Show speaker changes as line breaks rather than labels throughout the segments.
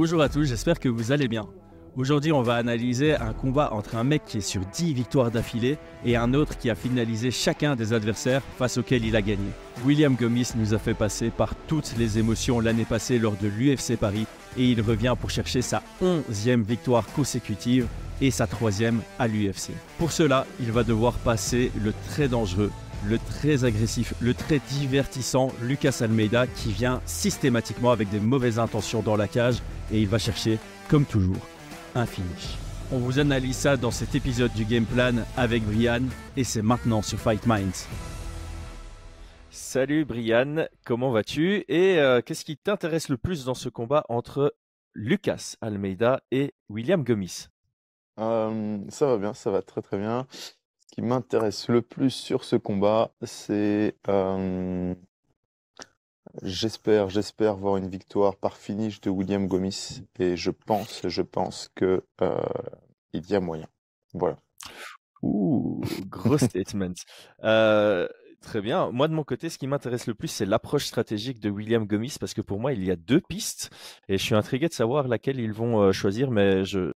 Bonjour à tous, j'espère que vous allez bien. Aujourd'hui, on va analyser un combat entre un mec qui est sur 10 victoires d'affilée et un autre qui a finalisé chacun des adversaires face auxquels il a gagné. William Gomis nous a fait passer par toutes les émotions l'année passée lors de l'UFC Paris et il revient pour chercher sa 11e victoire consécutive et sa troisième à l'UFC. Pour cela, il va devoir passer le très dangereux le très agressif, le très divertissant Lucas Almeida qui vient systématiquement avec des mauvaises intentions dans la cage et il va chercher, comme toujours, un finish. On vous analyse ça dans cet épisode du Game Plan avec Brian et c'est maintenant sur Fight Minds. Salut Brian, comment vas-tu Et euh, qu'est-ce qui t'intéresse le plus dans ce combat entre Lucas Almeida et William Gomis?
Euh, Ça va bien, ça va très très bien qui m'intéresse le plus sur ce combat, c'est euh, j'espère, j'espère voir une victoire par finish de William Gomis et je pense, je pense que euh, il y a moyen. Voilà.
Ouh, gros statement. Euh, très bien. Moi, de mon côté, ce qui m'intéresse le plus, c'est l'approche stratégique de William Gomis, parce que pour moi, il y a deux pistes, et je suis intrigué de savoir laquelle ils vont choisir, mais je,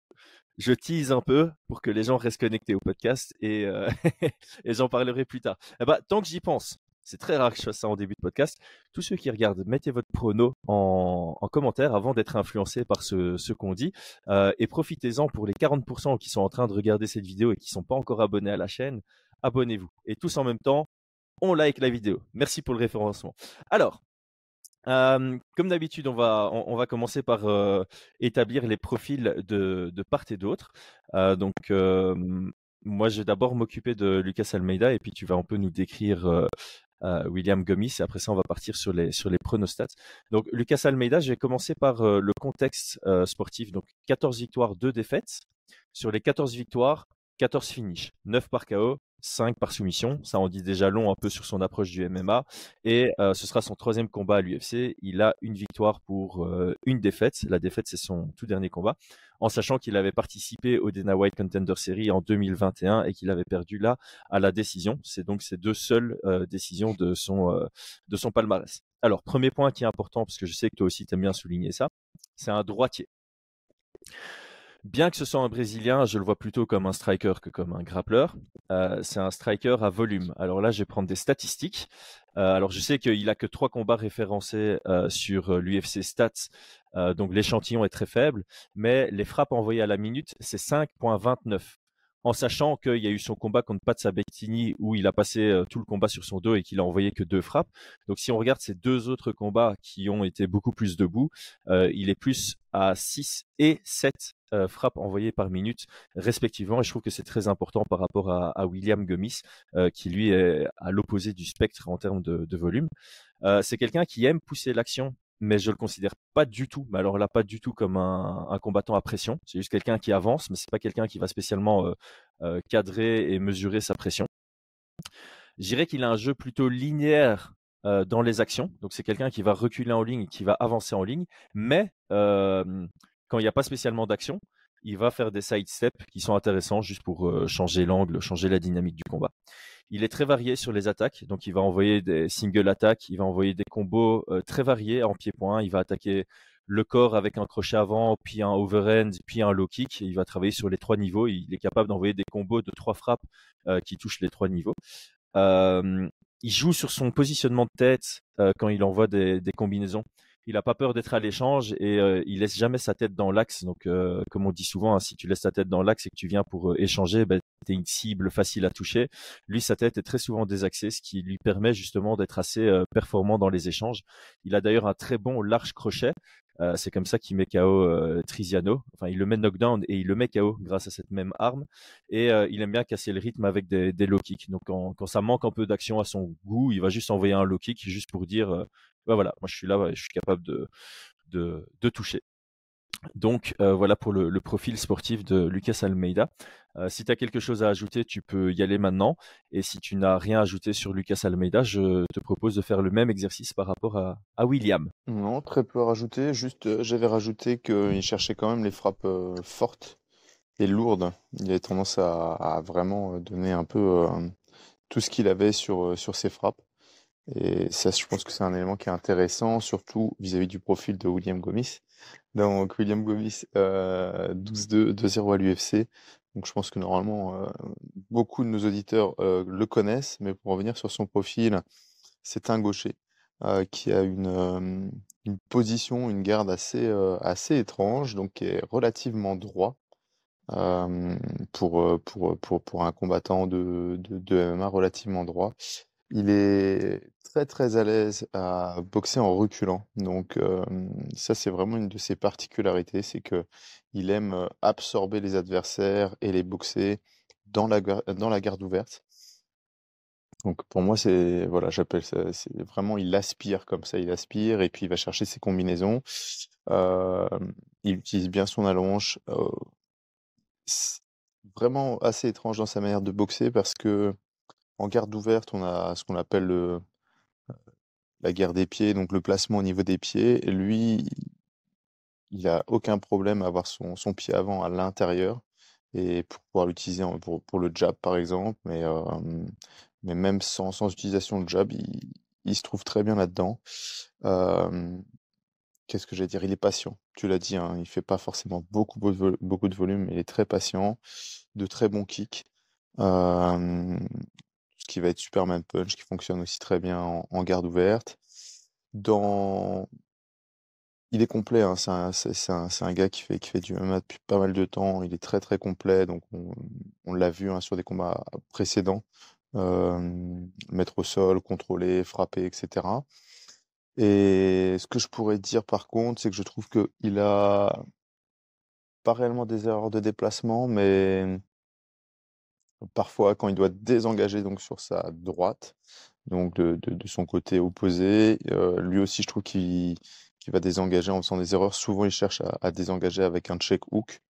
je tease un peu pour que les gens restent connectés au podcast et, euh, et j'en parlerai plus tard. Eh ben, tant que j'y pense, c'est très rare que je fasse ça en début de podcast. Tous ceux qui regardent, mettez votre prono en, en commentaire avant d'être influencé par ce, qu'on dit. Euh, et profitez-en pour les 40% qui sont en train de regarder cette vidéo et qui sont pas encore abonnés à la chaîne. Abonnez-vous. Et tous en même temps, on like la vidéo. Merci pour le référencement. Alors, comme d'habitude, on va, on, va commencer par établir les profils de, de part et d'autre. donc, moi, je vais d'abord m'occuper de Lucas Almeida et puis tu vas un peu nous décrire William Gomis et après ça, on va partir sur les, sur les pronostats. Donc, Lucas Almeida, je vais commencer par le contexte sportif. Donc, 14 victoires, 2 défaites. Sur les 14 victoires, 14 finishes, 9 par KO, 5 par soumission. Ça en dit déjà long un peu sur son approche du MMA. Et euh, ce sera son troisième combat à l'UFC. Il a une victoire pour euh, une défaite. La défaite, c'est son tout dernier combat. En sachant qu'il avait participé au Dana White Contender Series en 2021 et qu'il avait perdu là à la décision. C'est donc ces deux seules euh, décisions de son, de son palmarès. Alors, premier point qui est important, parce que je sais que toi aussi tu bien souligner ça, c'est un droitier. Bien que ce soit un Brésilien, je le vois plutôt comme un striker que comme un grappleur. Euh, c'est un striker à volume. Alors là, je vais prendre des statistiques. Euh, alors je sais qu'il a que trois combats référencés euh, sur l'UFC Stats, donc l'échantillon est très faible, mais les frappes envoyées à la minute, c'est 5.29 en sachant qu'il y a eu son combat contre Pat Sabettini où il a passé tout le combat sur son dos et qu'il a envoyé que deux frappes. Donc si on regarde ces deux autres combats qui ont été beaucoup plus debout, il est plus à 6 et 7 frappes envoyées par minute respectivement. Et je trouve que c'est très important par rapport à, William Gomis, qui lui est à l'opposé du spectre en termes de, volume. c'est quelqu'un qui aime pousser l'action mais je le considère pas du tout, mais alors là pas du tout comme un, combattant à pression. C'est juste quelqu'un qui avance, mais c'est pas quelqu'un qui va spécialement euh, euh, cadrer et mesurer sa pression. Je dirais qu'il a un jeu plutôt linéaire euh, dans les actions, donc c'est quelqu'un qui va reculer en ligne, qui va avancer en ligne, mais quand il n'y a pas spécialement d'action, il va faire des side steps qui sont intéressants juste pour changer l'angle, changer la dynamique du combat. Il est très varié sur les attaques, donc il va envoyer des single attaques, il va envoyer des combos euh, très variés en pied-point. Il va attaquer le corps avec un crochet avant, puis un overhand, puis un low kick. il va travailler sur les trois niveaux. Il est capable d'envoyer des combos de trois frappes euh, qui touchent les trois niveaux. Euh, il joue sur son positionnement de tête quand il envoie des, combinaisons il n'a pas peur d'être à l'échange et il laisse jamais sa tête dans l'axe. Donc, comme on dit souvent, hein, si tu laisses ta tête dans l'axe et que tu viens pour échanger, ben, une cible facile à toucher. Lui, sa tête est très souvent désaxée, ce qui lui permet justement d'être assez euh, performant dans les échanges. Il a d'ailleurs un très bon large crochet. Euh, c'est comme ça qu'il met KO euh, Triziano. Enfin, il le met knockdown et il le met KO grâce à cette même arme. Et il aime bien casser le rythme avec des, des low kicks. Donc, quand, ça manque un peu d'action à son goût, il va juste envoyer un low kick juste pour dire, bah voilà, moi je suis là, je suis capable de, toucher. Donc euh, voilà pour le, profil sportif de Lucas Almeida. Euh, si tu as quelque chose à ajouter, tu peux y aller maintenant. Et si tu n'as rien ajouté sur Lucas Almeida, je te propose de faire le même exercice par rapport à, William.
Non, très peu à rajouter. Juste, euh, j'avais rajouté qu'il cherchait quand même les frappes fortes et lourdes. Il avait tendance à, vraiment donner un peu tout ce qu'il avait sur ses frappes. Et ça, je pense que c'est un élément qui est intéressant, surtout vis-à-vis du profil de William Gomis. Donc, William Gomis, 12-2, 2-0 à l'UFC. Donc, je pense que normalement, beaucoup de nos auditeurs le connaissent, mais pour revenir sur son profil, c'est un gaucher qui a une, une position, une garde assez, assez étrange, donc qui est relativement droit. pour, pour, pour, pour un combattant de, de, de MMA relativement droit. Il est très très à l'aise à boxer en reculant. Donc ça c'est vraiment une de ses particularités, c'est que il aime absorber les adversaires et les boxer dans la, dans la garde ouverte. Donc pour moi c'est voilà j'appelle ça c'est vraiment il aspire comme ça il aspire et puis il va chercher ses combinaisons. il utilise bien son allonge. vraiment assez étrange dans sa manière de boxer parce que en garde ouverte, on a ce qu'on appelle le, la guerre des pieds, donc le placement au niveau des pieds. Lui, il a aucun problème à avoir son, pied avant à l'intérieur et pour pouvoir l'utiliser pour, le jab par exemple. Mais, même sans, sans utilisation de jab, il, se trouve très bien là-dedans. Qu'est-ce que j'allais dire? Il est patient. Tu l'as dit, hein, il fait pas forcément beaucoup de volume, mais il est très patient, de très bons kicks qui va être Superman Punch, qui fonctionne aussi très bien en, garde ouverte. Il est complet, hein, c'est un, gars qui fait, du MMA depuis pas mal de temps, il est très très complet, donc on, l'a vu hein, sur des combats précédents, mettre au sol, contrôler, frapper, etc. Et ce que je pourrais dire par contre, c'est que je trouve qu'il a pas réellement des erreurs de déplacement, mais Parfois, quand il doit désengager donc sur sa droite, donc de, son côté opposé, euh, lui aussi, je trouve qu'il va désengager en faisant des erreurs. Souvent, il cherche à, désengager avec un check hook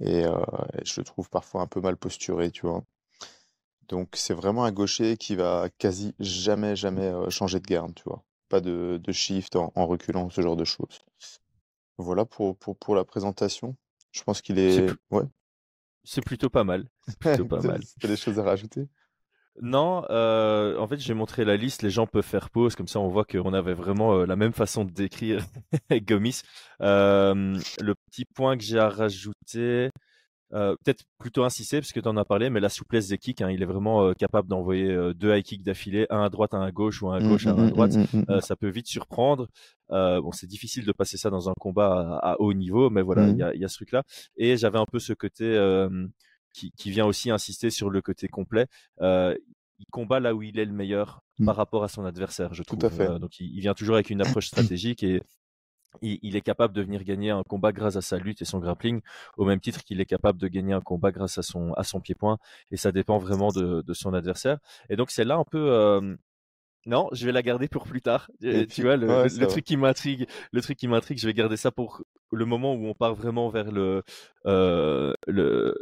et, euh, je le trouve parfois un peu mal posturé, tu vois. Donc, c'est vraiment un gaucher qui va quasi jamais, jamais changer de garde, tu vois. Pas de, shift en, reculant, ce genre de choses. Voilà pour, pour, la présentation. Je pense qu'il est. Ouais.
C'est plutôt pas mal. C'est plutôt pas mal.
Tu as des choses à rajouter?
Non, euh, en fait, j'ai montré la liste. Les gens peuvent faire pause, comme ça, on voit qu'on avait vraiment euh, la même façon de décrire Gomis. Euh, le petit point que j'ai à rajouter, euh, peut-être plutôt insister parce que tu en as parlé, mais la souplesse des kicks, hein, il est vraiment euh, capable d'envoyer euh, deux high kicks d'affilée, un à droite, un à gauche ou un à mmh, gauche, un à mmh, droite. Mmh, ça peut vite surprendre. bon, c'est difficile de passer ça dans un combat à, haut niveau, mais voilà, il y a, y, a, ce truc-là. Et j'avais un peu ce côté qui, qui, vient aussi insister sur le côté complet. il combat là où il est le meilleur par rapport à son adversaire, je trouve.
Tout à fait.
donc il, il, vient toujours avec une approche stratégique et il, est capable de venir gagner un combat grâce à sa lutte et son grappling, au même titre qu'il est capable de gagner un combat grâce à son, à son pied-point. Et ça dépend vraiment de, de son adversaire. Et donc c'est là un peu... Euh... Non, je vais la garder pour plus tard. tu vois, le, le, truc qui m'intrigue, le truc qui m'intrigue, je vais garder ça pour le moment où on part vraiment vers le, euh, le,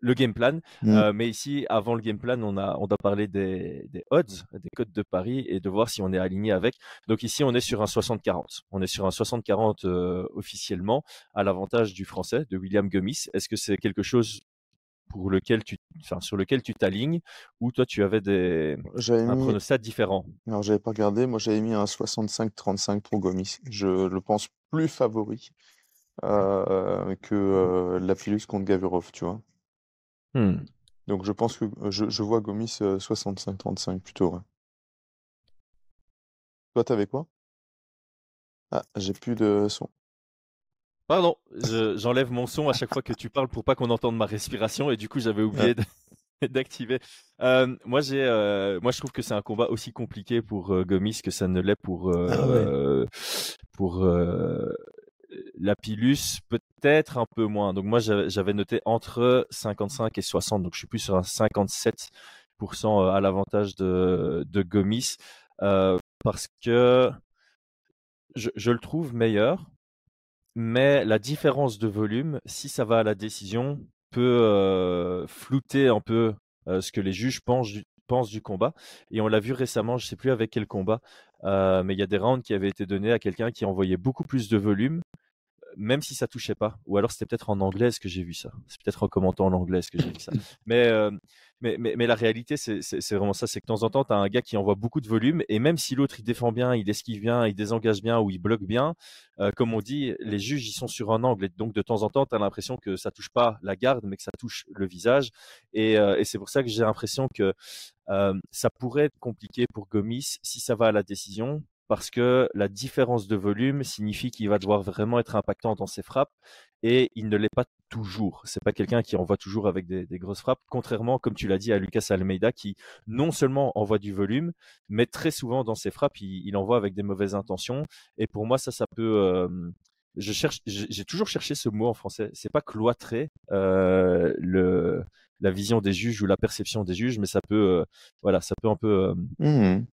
le game plan. Mmh. Euh, mais ici, avant le game plan, on a, on doit parler des, des odds, des codes de Paris et de voir si on est aligné avec. Donc ici, on est sur un 60-40. On est sur un 60-40 euh, officiellement à l'avantage du français, de William Gomis. Est-ce que c'est quelque chose pour lequel tu, enfin, sur lequel tu t'alignes ou toi tu avais des un mis... pronostic différent?
Alors j'avais pas regardé, moi j'avais mis un 65-35 pour Gomis. Je le pense plus favori euh, que euh, la Philus contre Gavurov, tu vois.
Mmh.
Donc je pense que je, je vois Gomis 65-35 plutôt. Ouais. Toi, t'avais quoi? Ah, j'ai plus de son.
Pardon, j'enlève mon son à chaque fois que tu parles pour pas qu'on entende ma respiration et du coup j'avais oublié d'activer. Euh, moi j'ai, euh, moi je trouve que c'est un combat aussi compliqué pour euh, Gomis que ça ne l'est pour ah pour la Pilus peut-être un peu moins. Donc moi j'avais noté entre 55 et 60, donc je suis plus sur un 57% euh, à l'avantage de, Gomis euh, parce que je, le trouve meilleur, mais la différence de volume, si ça va à la décision, peut euh, flouter un peu ce que les juges pensent du, pensent du combat. Et on l'a vu récemment, je ne sais plus avec quel combat, mais il y a des rounds qui avaient été donnés à quelqu'un qui envoyait beaucoup plus de volume même si ça touchait pas, ou alors c'était peut-être en anglais ce que j'ai vu ça? C'est peut-être en commentant en anglais ce que j'ai vu ça? Mais euh, mais, mais, mais, la réalité, c'est vraiment ça, c'est que de temps en temps, tu as un gars qui envoie beaucoup de volume, et même si l'autre, il défend bien, il esquive bien, il désengage bien, ou il bloque bien, euh, comme on dit, les juges, ils sont sur un angle, et donc de temps en temps, tu as l'impression que ça touche pas la garde, mais que ça touche le visage, et, euh, et c'est pour ça que j'ai l'impression que ça pourrait être compliqué pour Gomis si ça va à la décision, parce que la différence de volume signifie qu'il va devoir vraiment être impactant dans ses frappes et il ne l'est pas toujours. C'est pas quelqu'un qui envoie toujours avec des, grosses frappes, contrairement, comme tu l'as dit, à Lucas Almeida qui non seulement envoie du volume, mais très souvent dans ses frappes, il, envoie avec des mauvaises intentions. Et pour moi, ça, ça peut. Euh, je cherche, j'ai toujours cherché ce mot en français. C'est pas cloîtrer euh, le la vision des juges ou la perception des juges, mais ça peut, euh, voilà, ça peut un peu mmh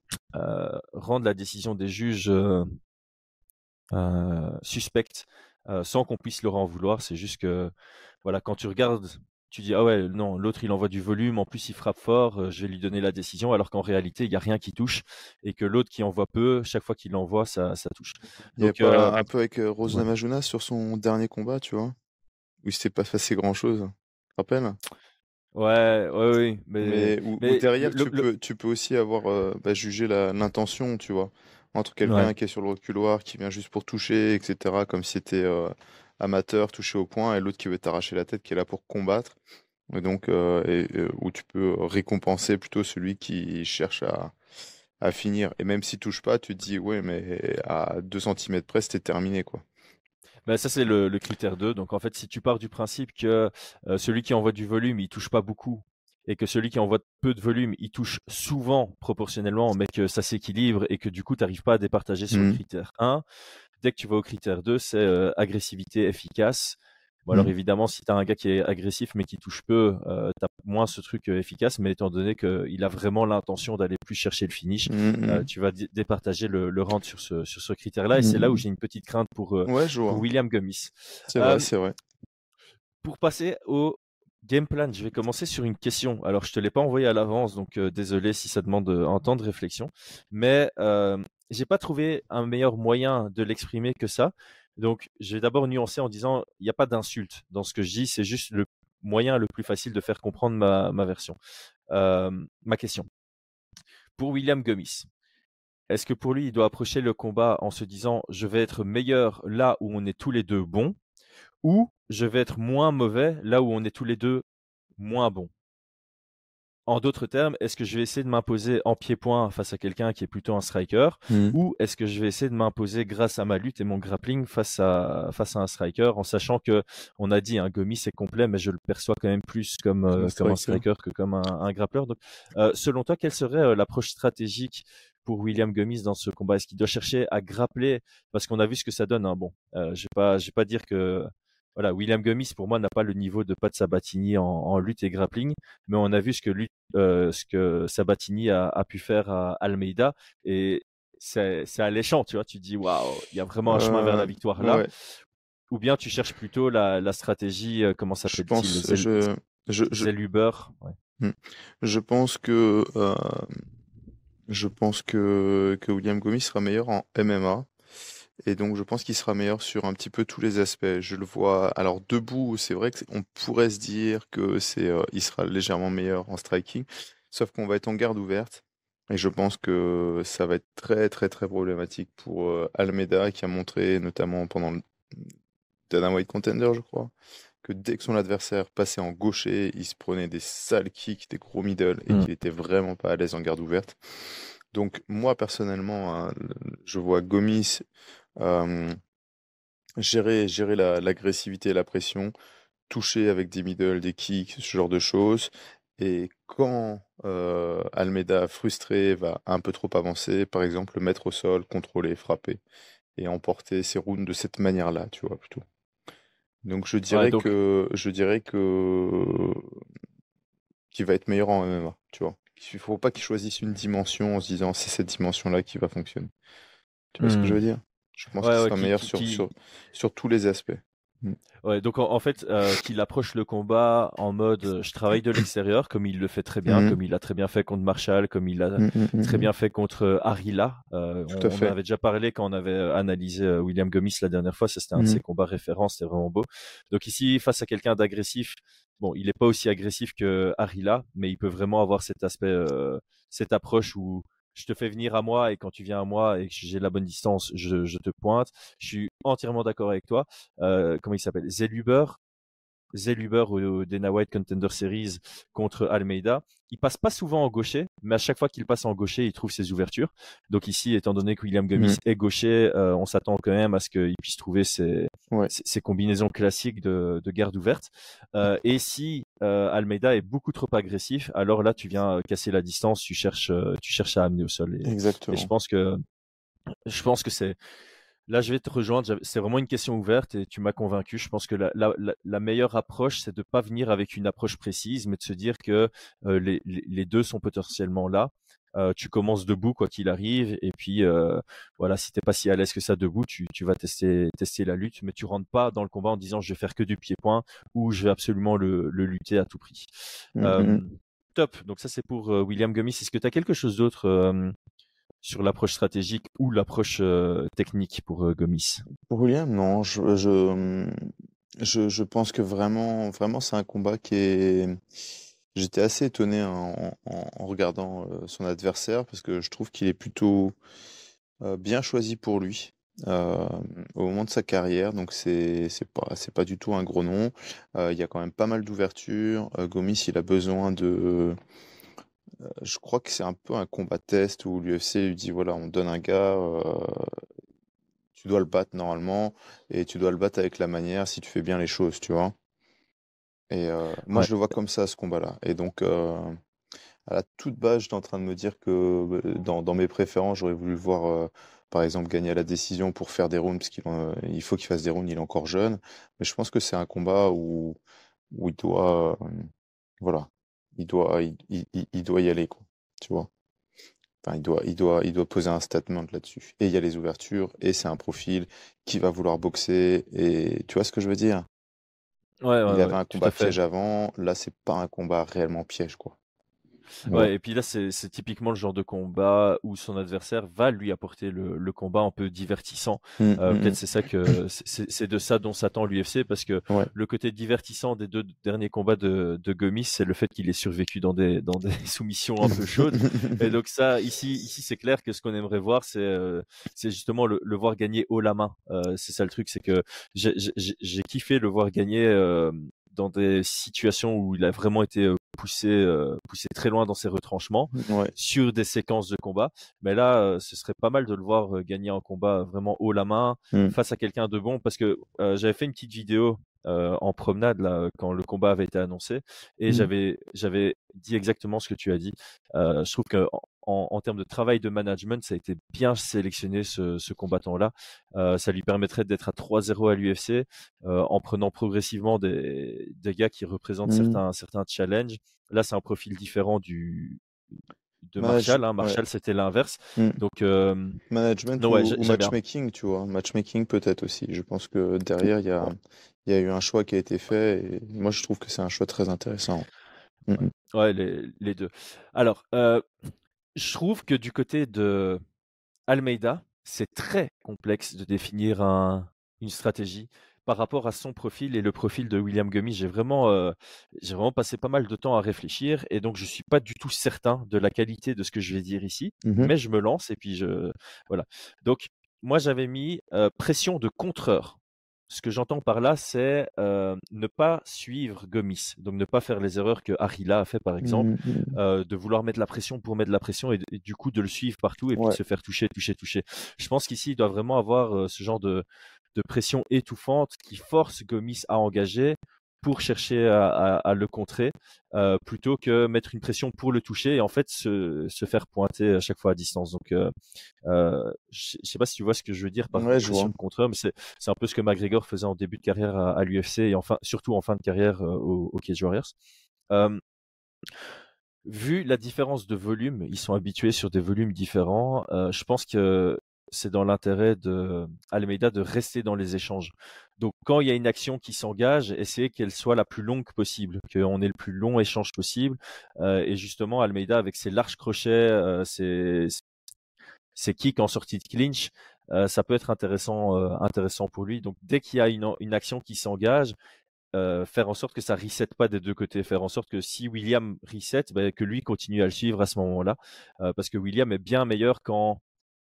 rendre la décision des juges suspecte sans qu'on puisse leur en vouloir. C'est juste que, voilà, quand tu regardes, tu dis ah ouais, non, l'autre il envoie du volume, en plus il frappe fort, je vais lui donner la décision, alors qu'en réalité il n'y a rien qui touche et que l'autre qui envoie peu, chaque fois qu'il envoie, ça, ça touche.
Donc, il y a un peu avec Rose Namajuna sur son dernier combat, tu vois, où il s'était pas passé grand chose. Te rappelles?
Ouais, ouais, oui.
Mais, mais, derrière, tu, Peux, tu peux aussi avoir euh, bah, jugé l'intention, tu vois. Entre quelqu'un qui est sur le reculoir, qui vient juste pour toucher, etc., comme si c'était euh, amateur, touché au point, et l'autre qui veut t'arracher la tête, qui est là pour combattre. Et donc, euh, et, où tu peux récompenser plutôt celui qui cherche à, à finir. Et même s'il touche pas, tu te dis, ouais, mais à 2 cm près, c'était terminé, quoi.
Ben, ça, c'est le, critère 2. Donc, en fait, si tu pars du principe que euh, celui qui envoie du volume, il touche pas beaucoup, et que celui qui envoie peu de volume, il touche souvent proportionnellement, mais que ça s'équilibre et que du coup, tu n'arrives pas à départager sur le mmh. critère 1. Dès que tu vas au critère 2, c'est euh, agressivité efficace. Bon, alors mmh. évidemment, si tu as un gars qui est agressif mais qui touche peu, euh, tu as moins ce truc euh, efficace, mais étant donné qu'il a vraiment l'intention d'aller plus chercher le finish, mmh, euh, tu vas départager le, le rent sur ce, sur ce critère-là. Et c'est là où j'ai une petite crainte pour, William Gummis.
C'est vrai, c'est vrai.
Pour passer au game plan, je vais commencer sur une question. Alors, je te l'ai pas envoyé à l'avance, donc désolé si ça demande un temps de réflexion. Mais j'ai pas trouvé un meilleur moyen de l'exprimer que ça. Donc, je vais d'abord nuancer en disant, il n'y a pas d'insulte dans ce que je dis, c'est juste le moyen le plus facile de faire comprendre ma, version. Ma question. Pour William Gummis, est-ce que pour lui, il doit approcher le combat en se disant, je vais être meilleur là où on est tous les deux bons, ou je vais être moins mauvais là où on est tous les deux moins bons? En d'autres termes, est-ce que je vais essayer de m'imposer en pied-point face à quelqu'un qui est plutôt un striker mmh. ou est-ce que je vais essayer de m'imposer grâce à ma lutte et mon grappling face à, face à un striker en sachant que on a dit un Gomi c'est complet mais je le perçois quand même plus comme, euh, comme un striker que comme un, un grappleur. Donc, euh, selon toi, quelle serait euh, l'approche stratégique pour William Gummis dans ce combat? Est-ce qu'il doit chercher à grappler? Parce qu'on a vu ce que ça donne. Hein. Bon, euh, je vais pas, je vais pas dire que voilà, William Gummis pour moi n'a pas le niveau de Pat Sabatini en, en, lutte et grappling, mais on a vu ce que, euh, ce que Sabatini a, a, pu faire à Almeida et c'est alléchant, tu vois. Tu dis waouh, il y a vraiment un chemin vers la victoire là. Ou bien tu cherches plutôt la, la stratégie, euh, comment ça s'appelle
Je je, je, je.
Ouais.
Hmm. Je pense que euh, je pense que, que William Gomis sera meilleur en MMA et donc, je pense qu'il sera meilleur sur un petit peu tous les aspects. Je le vois. Alors, debout, c'est vrai qu'on pourrait se dire que c'est, euh, il sera légèrement meilleur en striking, sauf qu'on va être en garde ouverte. Et je pense que ça va être très, très, très problématique pour euh, Almeida, qui a montré, notamment pendant le Dana White Contender, je crois, que dès que son adversaire passait en gaucher, il se prenait des sales kicks, des gros middle, et mmh. qu'il était vraiment pas à l'aise en garde ouverte. Donc, moi, personnellement, hein, je vois Gomis gérer, gérer l'agressivité et la pression, toucher avec des middle, des kicks, ce genre de choses. Et quand Almeida, frustré, va un peu trop avancer, par exemple, le mettre au sol, contrôler, frapper, et emporter ses rounds de cette manière-là, tu vois, plutôt. Donc je dirais que je dirais que qu'il va être meilleur en MMA, tu vois. Il faut pas qu'il choisisse une dimension en se disant c'est cette dimension-là qui va fonctionner. Tu vois ce que je mmh. veux dire? Je pense qu'il sera meilleur sur, sur, sur tous les aspects.
Mm. Ouais, donc en, fait, euh, qu'il approche le combat en mode euh, je travaille de l'extérieur, comme il le fait très bien, mm. comme il a très bien fait contre Marshall, comme il a mm, très bien fait contre euh, Arila. Euh, on, on, avait déjà parlé quand on avait analysé William Gomis la dernière fois, c'était un de ses combats référents, c'était vraiment beau. Donc ici, face à quelqu'un d'agressif, bon, il n'est pas aussi agressif que Arila, mais il peut vraiment avoir cet aspect, cette approche où je te fais venir à moi et quand tu viens à moi et que j'ai la bonne distance, je, te pointe. Je suis entièrement d'accord avec toi. Euh, comment il s'appelle? Zeluber. Zeluber au Dana White Contender Series contre Almeida. Il passe pas souvent en gaucher, mais à chaque fois qu'il passe en gaucher, il trouve ses ouvertures. Donc ici, étant donné que William Gummis mm. est gaucher, euh, on s'attend quand même à ce qu'il puisse trouver ses, combinaisons classiques de, garde ouverte. Euh, et si euh, Almeida est beaucoup trop agressif, alors là, tu viens casser la distance, tu cherches, tu cherches à amener au sol.
Exactement.
Et je pense que je pense que c'est Là, je vais te rejoindre. C'est vraiment une question ouverte et tu m'as convaincu. Je pense que la, la, la meilleure approche, c'est de ne pas venir avec une approche précise, mais de se dire que euh, les, les, deux sont potentiellement là. Euh, tu commences debout quoi qu'il arrive et puis euh, voilà si t'es pas si à l'aise que ça debout tu, tu vas tester tester la lutte mais tu rentres pas dans le combat en disant je vais faire que du pied-point ou je vais absolument le, le lutter à tout prix mmh, mmh, top donc ça c'est pour William Gummy est-ce que tu as quelque chose d'autre sur l'approche stratégique ou l'approche euh, technique pour euh, Gomis?
Pour William, non. Je, je, je, pense que vraiment, vraiment c'est un combat qui est. J'étais assez étonné en, regardant euh, son adversaire parce que je trouve qu'il est plutôt bien choisi pour lui. au moment de sa carrière, donc c'est pas c'est pas du tout un gros nom. il y a quand même pas mal d'ouverture. Gomis, il a besoin de euh, je crois que c'est un peu un combat test où l'UFC lui dit voilà, on donne un gars, euh, tu dois le battre normalement et tu dois le battre avec la manière si tu fais bien les choses, tu vois. Et euh, moi, je le vois comme ça, ce combat-là. Et donc, à la toute base, j'étais en train de me dire que dans, dans mes préférences, j'aurais voulu le voir, par exemple, gagner à la décision pour faire des rounds, parce qu'il il faut qu'il fasse des rounds, il est encore jeune. Mais je pense que c'est un combat où, où il doit, voilà, il doit, il, il, doit y aller, quoi. Tu vois. Enfin, il doit, il doit, il doit poser un statement là-dessus. Et il y a les ouvertures, et c'est un profil qui va vouloir boxer. Et tu vois ce que je veux dire?
Ouais,
Il
y
avait un combat piège avant. Là, c'est pas un combat réellement piège, quoi.
Ouais. et puis là, c'est typiquement le genre de combat où son adversaire va lui apporter le, le combat un peu divertissant. Mmh, euh, mmh, Peut-être mmh. c'est ça que c'est de ça dont s'attend l'UFC parce que le côté divertissant des deux derniers combats de, de Gomis, c'est le fait qu'il ait survécu dans des dans des soumissions un peu chaudes. et donc ça, ici, ici, c'est clair que ce qu'on aimerait voir, c'est euh, c'est justement le, le, voir gagner haut la main. Euh, c'est ça le truc, c'est que j'ai kiffé le voir gagner euh, dans des situations où il a vraiment été euh, poussé, euh, poussé très loin dans ses retranchements sur des séquences de combat. Mais là, euh, ce serait pas mal de le voir gagner un combat vraiment haut la main mmh. face à quelqu'un de bon parce que j'avais fait une petite vidéo en promenade là quand le combat avait été annoncé et mmh. j'avais j'avais dit exactement ce que tu as dit. je trouve que en, termes de travail de management, ça a été bien sélectionné ce, combattant-là. Euh, ça lui permettrait d'être à 3-0 à l'UFC euh, en prenant progressivement des, des gars qui représentent mmh. certains, certains challenges. Là, c'est un profil différent du de Marshall. Hein. Marshall, c'était l'inverse.
Mmh.
Donc euh,
management ou, matchmaking, tu vois. Matchmaking peut-être aussi. Je pense que derrière, il y a, y a eu un choix qui a été fait. Et moi, je trouve que c'est un choix très intéressant.
Ouais, mmh les, les, deux. Alors, je trouve que du côté de Almeida, c'est très complexe de définir un, une stratégie par rapport à son profil et le profil de William Gummy. J'ai vraiment, euh, j'ai vraiment passé pas mal de temps à réfléchir et donc je suis pas du tout certain de la qualité de ce que je vais dire ici, mmh mais je me lance et puis je, voilà. Donc moi j'avais mis euh, pression de contreur ce que j'entends par là, c'est ne pas suivre Gomis, donc ne pas faire les erreurs que Arila a fait par exemple, mmh, mmh. de vouloir mettre la pression pour mettre la pression et, du coup de le suivre partout et puis de se faire toucher, toucher, toucher. Je pense qu'ici il doit vraiment avoir ce genre de, de pression étouffante qui force Gomis à engager pour chercher à, le contrer, euh, plutôt que mettre une pression pour le toucher et en fait se, faire pointer à chaque fois à distance. Donc, euh, euh, je sais pas si tu vois ce que je veux dire par pression de contreur, mais c'est un peu ce que McGregor faisait en début de carrière à, l'UFC et enfin surtout en fin de carrière au, au Cage Warriors. vu la différence de volume, ils sont habitués sur des volumes différents. je pense que c'est dans l'intérêt de Almeida de rester dans les échanges. Donc quand il y a une action qui s'engage, essayez qu'elle soit la plus longue possible, qu'on ait le plus long échange possible. et justement, Almeida avec ses larges crochets, ses, ses kicks en sortie de clinch, ça peut être intéressant, intéressant pour lui. Donc dès qu'il y a une, action qui s'engage, euh, faire en sorte que ça reset pas des deux côtés, faire en sorte que si William reset, ben, que lui continue à le suivre à ce moment-là, euh, parce que William est bien meilleur quand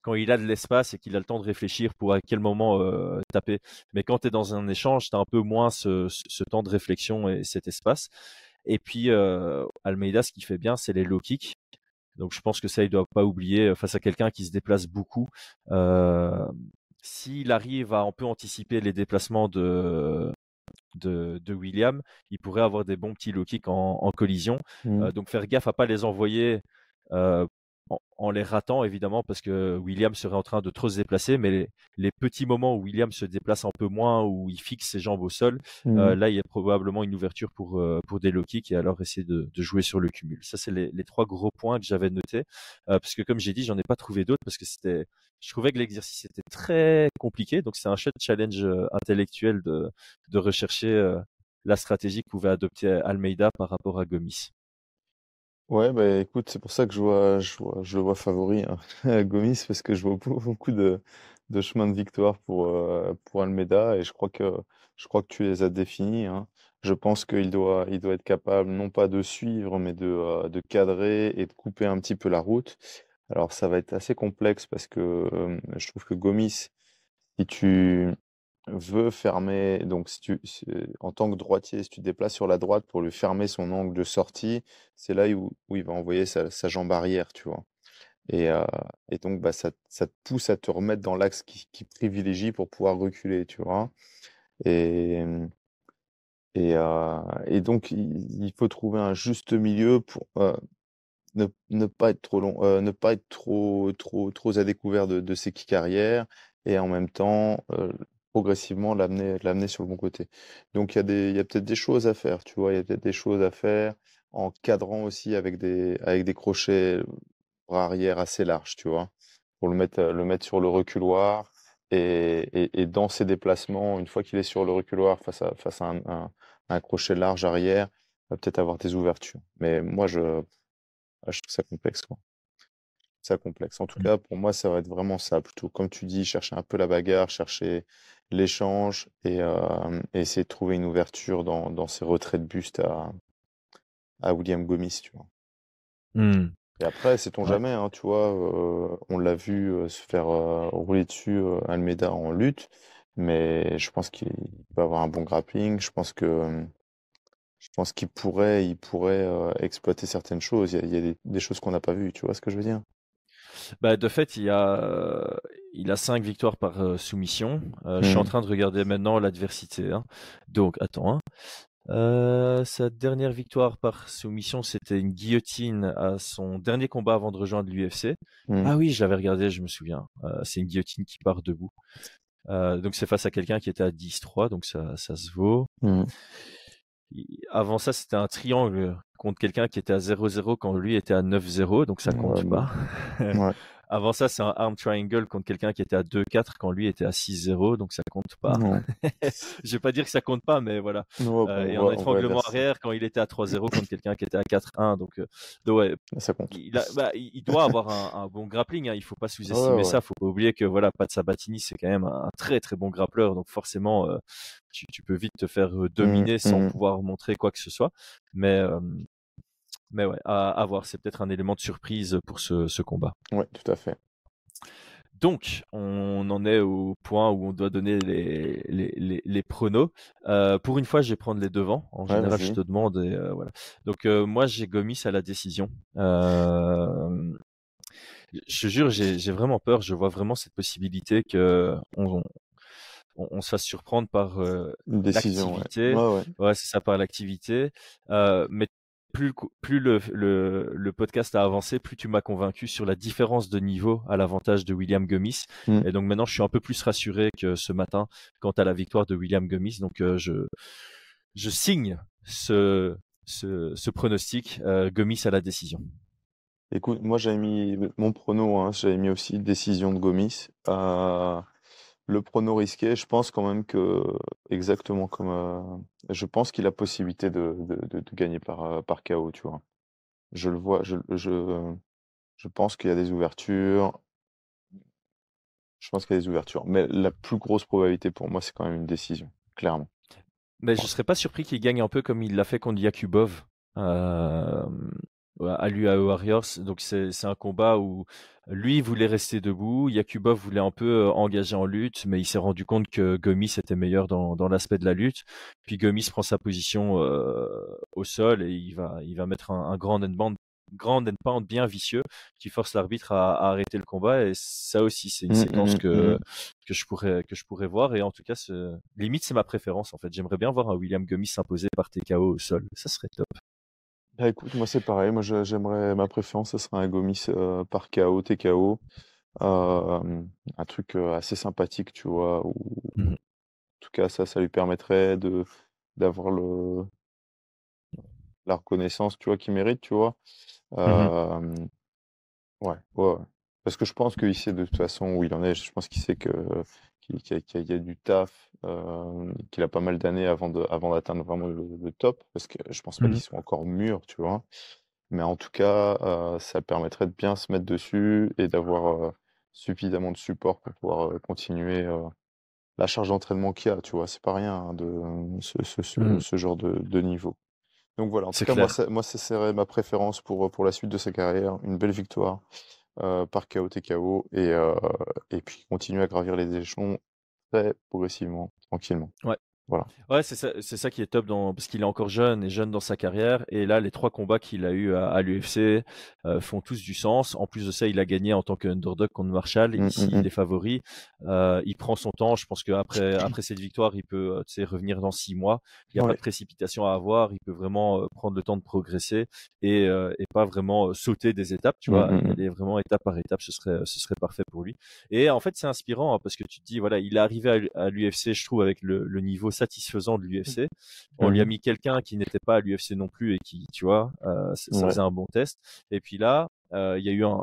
quand il a de l'espace et qu'il a le temps de réfléchir pour à quel moment euh, taper. Mais quand tu es dans un échange, tu as un peu moins ce, ce, temps de réflexion et cet espace. Et puis Almeida, ce qu'il fait bien, c'est les low kicks. Donc je pense que ça, il doit pas oublier face à quelqu'un qui se déplace beaucoup. S'il arrive à un peu anticiper les déplacements de, de, William, il pourrait avoir des bons petits low kicks en, collision. Mmh. Euh, donc faire gaffe à pas les envoyer euh, en, les ratant évidemment parce que William serait en train de trop se déplacer, mais les, petits moments où William se déplace un peu moins, où il fixe ses jambes au sol, mmh. euh, là il y a probablement une ouverture pour, euh, pour des low kicks et alors essayer de, jouer sur le cumul. Ça c'est les, trois gros points que j'avais notés euh, parce que comme j'ai dit, j'en ai pas trouvé d'autres parce que c'était, je trouvais que l'exercice était très compliqué, donc c'est un chouette challenge intellectuel de, de rechercher la stratégie que pouvait adopter Almeida par rapport à Gomis.
Ouais, bah écoute, c'est pour ça que je le vois favori, hein, Gomis, parce que je vois beaucoup de, de chemins de victoire pour, euh, pour Almeida, et je crois que, je crois que tu les as définis. Hein. Je pense qu'il doit, il doit être capable, non pas de suivre, mais de, euh, de cadrer et de couper un petit peu la route. Alors ça va être assez complexe parce que euh, je trouve que Gomis, si tu, veut fermer, donc si tu, en tant que droitier, si tu te déplaces sur la droite pour lui fermer son angle de sortie, c'est là où, où, il va envoyer sa, sa, jambe arrière, tu vois. Et, euh, et donc, bah, ça, ça, te pousse à te remettre dans l'axe qui, qui, privilégie pour pouvoir reculer, tu vois. Et, et, euh, et donc, il, faut trouver un juste milieu pour euh, ne, ne, pas être trop long, ne pas être trop, trop, trop à découvert de, ses kicks arrière et en même temps progressivement l'amener l'amener sur le bon côté. Donc il y a des il y a peut-être des choses à faire, tu vois? Il y a peut-être des choses à faire en cadrant aussi avec des avec des crochets bras arrière assez larges, tu vois? Pour le mettre le mettre sur le reculoir et et et dans ses déplacements, une fois qu'il est sur le reculoir face à face à un un crochet large arrière, va peut-être avoir des ouvertures. Mais moi je je trouve ça complexe, quoi ça complexe. En tout mmh. cas, pour moi, ça va être vraiment ça, plutôt comme tu dis, chercher un peu la bagarre, chercher l'échange et, essayer de trouver une ouverture dans, dans ces retraits de buste à, à William Gomis, tu vois. Mmh. Et après, sait-on jamais, hein, tu vois, on l'a vu se faire rouler dessus Almeida en lutte, mais je pense qu'il va avoir un bon grappling. Je pense que je pense qu'il pourrait, il pourrait exploiter certaines choses. Il y a, des, des, choses qu'on n'a pas vues, tu vois ce que je veux dire?
Bah, de fait, il, a, euh, il a cinq victoires par euh, soumission. Euh, je suis en hmm. train de regarder maintenant l'adversité. Hein. Donc, attends. Hein. sa dernière victoire par soumission, c'était une guillotine à son dernier combat avant de rejoindre l'UFC. Hmm. Ah oui, j'avais regardé, je me souviens. c'est une guillotine qui part debout. donc c'est face à quelqu'un qui était à 10-3, donc ça, ça se vaut. Hmm. Avant ça, c'était un triangle contre quelqu'un qui était à 0-0 quand lui était à 9-0, donc ça compte pas. Ouais. Avant ça, c'est un arm triangle contre quelqu'un qui était à 2-4 quand lui était à 6-0, donc ça compte pas. je vais pas dire que ça compte pas, mais voilà. Euh, et un étranglement arrière quand il était à 3-0 contre quelqu'un qui était à 4-1, donc, euh, ouais.
Ça compte.
Il, bah, il doit avoir un, bon grappling, hein. il faut pas sous-estimer ça, faut pas oublier que voilà, Pat Sabatini c'est quand même un très très bon grappleur, donc forcément euh, tu, tu, peux vite te faire euh, dominer mmh, sans mmh. pouvoir montrer quoi que ce soit. Mais mais ouais, à, voir. C'est peut-être un élément de surprise pour ce, ce combat.
Oui, tout à fait.
Donc, on en est au point où on doit donner les, les, les, les pronos. Euh, pour une fois, je vais prendre les devants. En général, je te demande. Et, euh, voilà. Donc, euh, moi, j'ai Gomis à la décision. Euh, je jure, j'ai vraiment peur. Je vois vraiment cette possibilité que on, on, on se fasse surprendre par euh, l'activité. Ouais. Ouais, ouais. c'est ça, par l'activité. Euh, mais plus, plus le, le, podcast a avancé, plus tu m'as convaincu sur la différence de niveau à l'avantage de William Gummis. Mm. Et donc maintenant, je suis un peu plus rassuré que ce matin quant à la victoire de William Gummis. Donc euh, je, je signe ce, ce, ce pronostic euh, Gummis à la décision.
Écoute, moi j'avais mis mon prono, hein, j'avais mis aussi décision de Gomis. Euh, le prono risqué, je pense quand même que, exactement comme, euh, je pense qu'il a possibilité de, de, de, gagner par, euh, par KO, tu vois. Je le vois, je, je, je pense qu'il y a des ouvertures. Je pense qu'il y a des ouvertures. Mais la plus grosse probabilité pour moi, c'est quand même une décision, clairement.
Mais je serais pas surpris qu'il gagne un peu comme il l'a fait contre Yakubov. Euh, à l'UAE Warriors. Donc c'est un combat où lui voulait rester debout, Yakubov voulait un peu euh, engager en lutte, mais il s'est rendu compte que Gomis était meilleur dans, dans l'aspect de la lutte. Puis Gomis prend sa position euh, au sol et il va, il va mettre un, grand endband grand endpoint bien vicieux qui force l'arbitre à, à, arrêter le combat et ça aussi c'est une mmh, séquence mmh, que mmh. que je pourrais que je pourrais voir et en tout cas limite c'est ma préférence en fait j'aimerais bien voir un William Gomis s'imposer par TKO au sol ça serait top
bah, écoute, moi c'est pareil, moi j'aimerais ma préférence, ce serait un Gomis euh, par KO, TKO. un truc euh, assez sympathique, tu vois, ou mmh en tout cas ça, ça lui permettrait de d'avoir le la reconnaissance, tu vois, qu'il mérite, tu vois. Mmh ouais, ouais, Parce que je pense qu'il sait de toute façon où il en est. Je pense qu'il sait que qu'il y, a du taf, euh, qu'il a pas mal d'années avant de, avant d'atteindre vraiment le, top, parce que je pense pas mmh qu'ils sont encore mûrs, tu vois. Mais en tout cas, euh, ça permettrait de bien se mettre dessus et d'avoir euh, suffisamment de support pour pouvoir continuer la charge d'entraînement qu'il y a, tu vois. C'est pas rien hein, de ce, ce, mmh. ce, genre de, de, niveau. Donc voilà, en tout cas, moi, ça, moi, ça serait ma préférence pour, pour la suite de sa carrière. Une belle victoire euh, par KO TKO et, euh, et puis continuer à gravir les échelons très progressivement, tranquillement.
Voilà. Ouais, c'est ça, c'est ça qui est top dans, parce qu'il est encore jeune et jeune dans sa carrière. Et là, les trois combats qu'il a eu à, l'UFC euh, font tous du sens. En plus de ça, il a gagné en tant qu'underdog contre Marshall. Mmh, Ici, mmh, mmh. il est favori. Euh, il prend son temps. Je pense qu'après après cette victoire, il peut revenir dans six mois. Il n'y a pas de précipitation à avoir. Il peut vraiment euh, prendre le temps de progresser et, euh, et pas vraiment sauter des étapes. Tu vois, il est vraiment étape par étape. Ce serait, ce serait parfait pour lui. Et en fait, c'est inspirant hein, parce que tu te dis, voilà, il est arrivé à, l'UFC, je trouve, avec le, le niveau satisfaisant de l'UFC. On lui a mis quelqu'un qui n'était pas à l'UFC non plus et qui, tu vois, euh, ça faisait un bon test. Et puis là, euh, il y a eu un,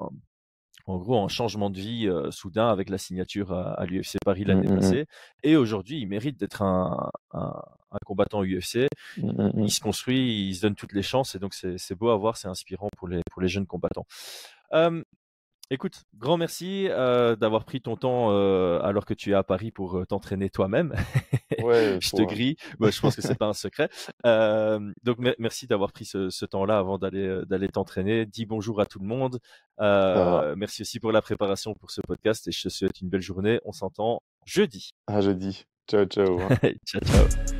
en gros, un changement de vie euh, soudain avec la signature à, l'UFC Paris l'année mmh, mmh, mmh. passée. Et aujourd'hui, il mérite d'être un, un, un, combattant UFC. Il se construit, il se donne toutes les chances. Et donc, c'est beau à voir, c'est inspirant pour les, pour les jeunes combattants. Euh, Écoute, grand merci euh, d'avoir pris ton temps euh, alors que tu es à Paris pour euh, t'entraîner toi-même. Ouais, je te grille. je pense que c'est pas un secret. donc merci d'avoir pris ce, temps-là avant d'aller d'aller t'entraîner. Dis bonjour à tout le monde. merci aussi pour la préparation pour ce podcast et je te souhaite une belle journée. On s'entend jeudi.
À jeudi. Ciao ciao. Hein.
ciao ciao.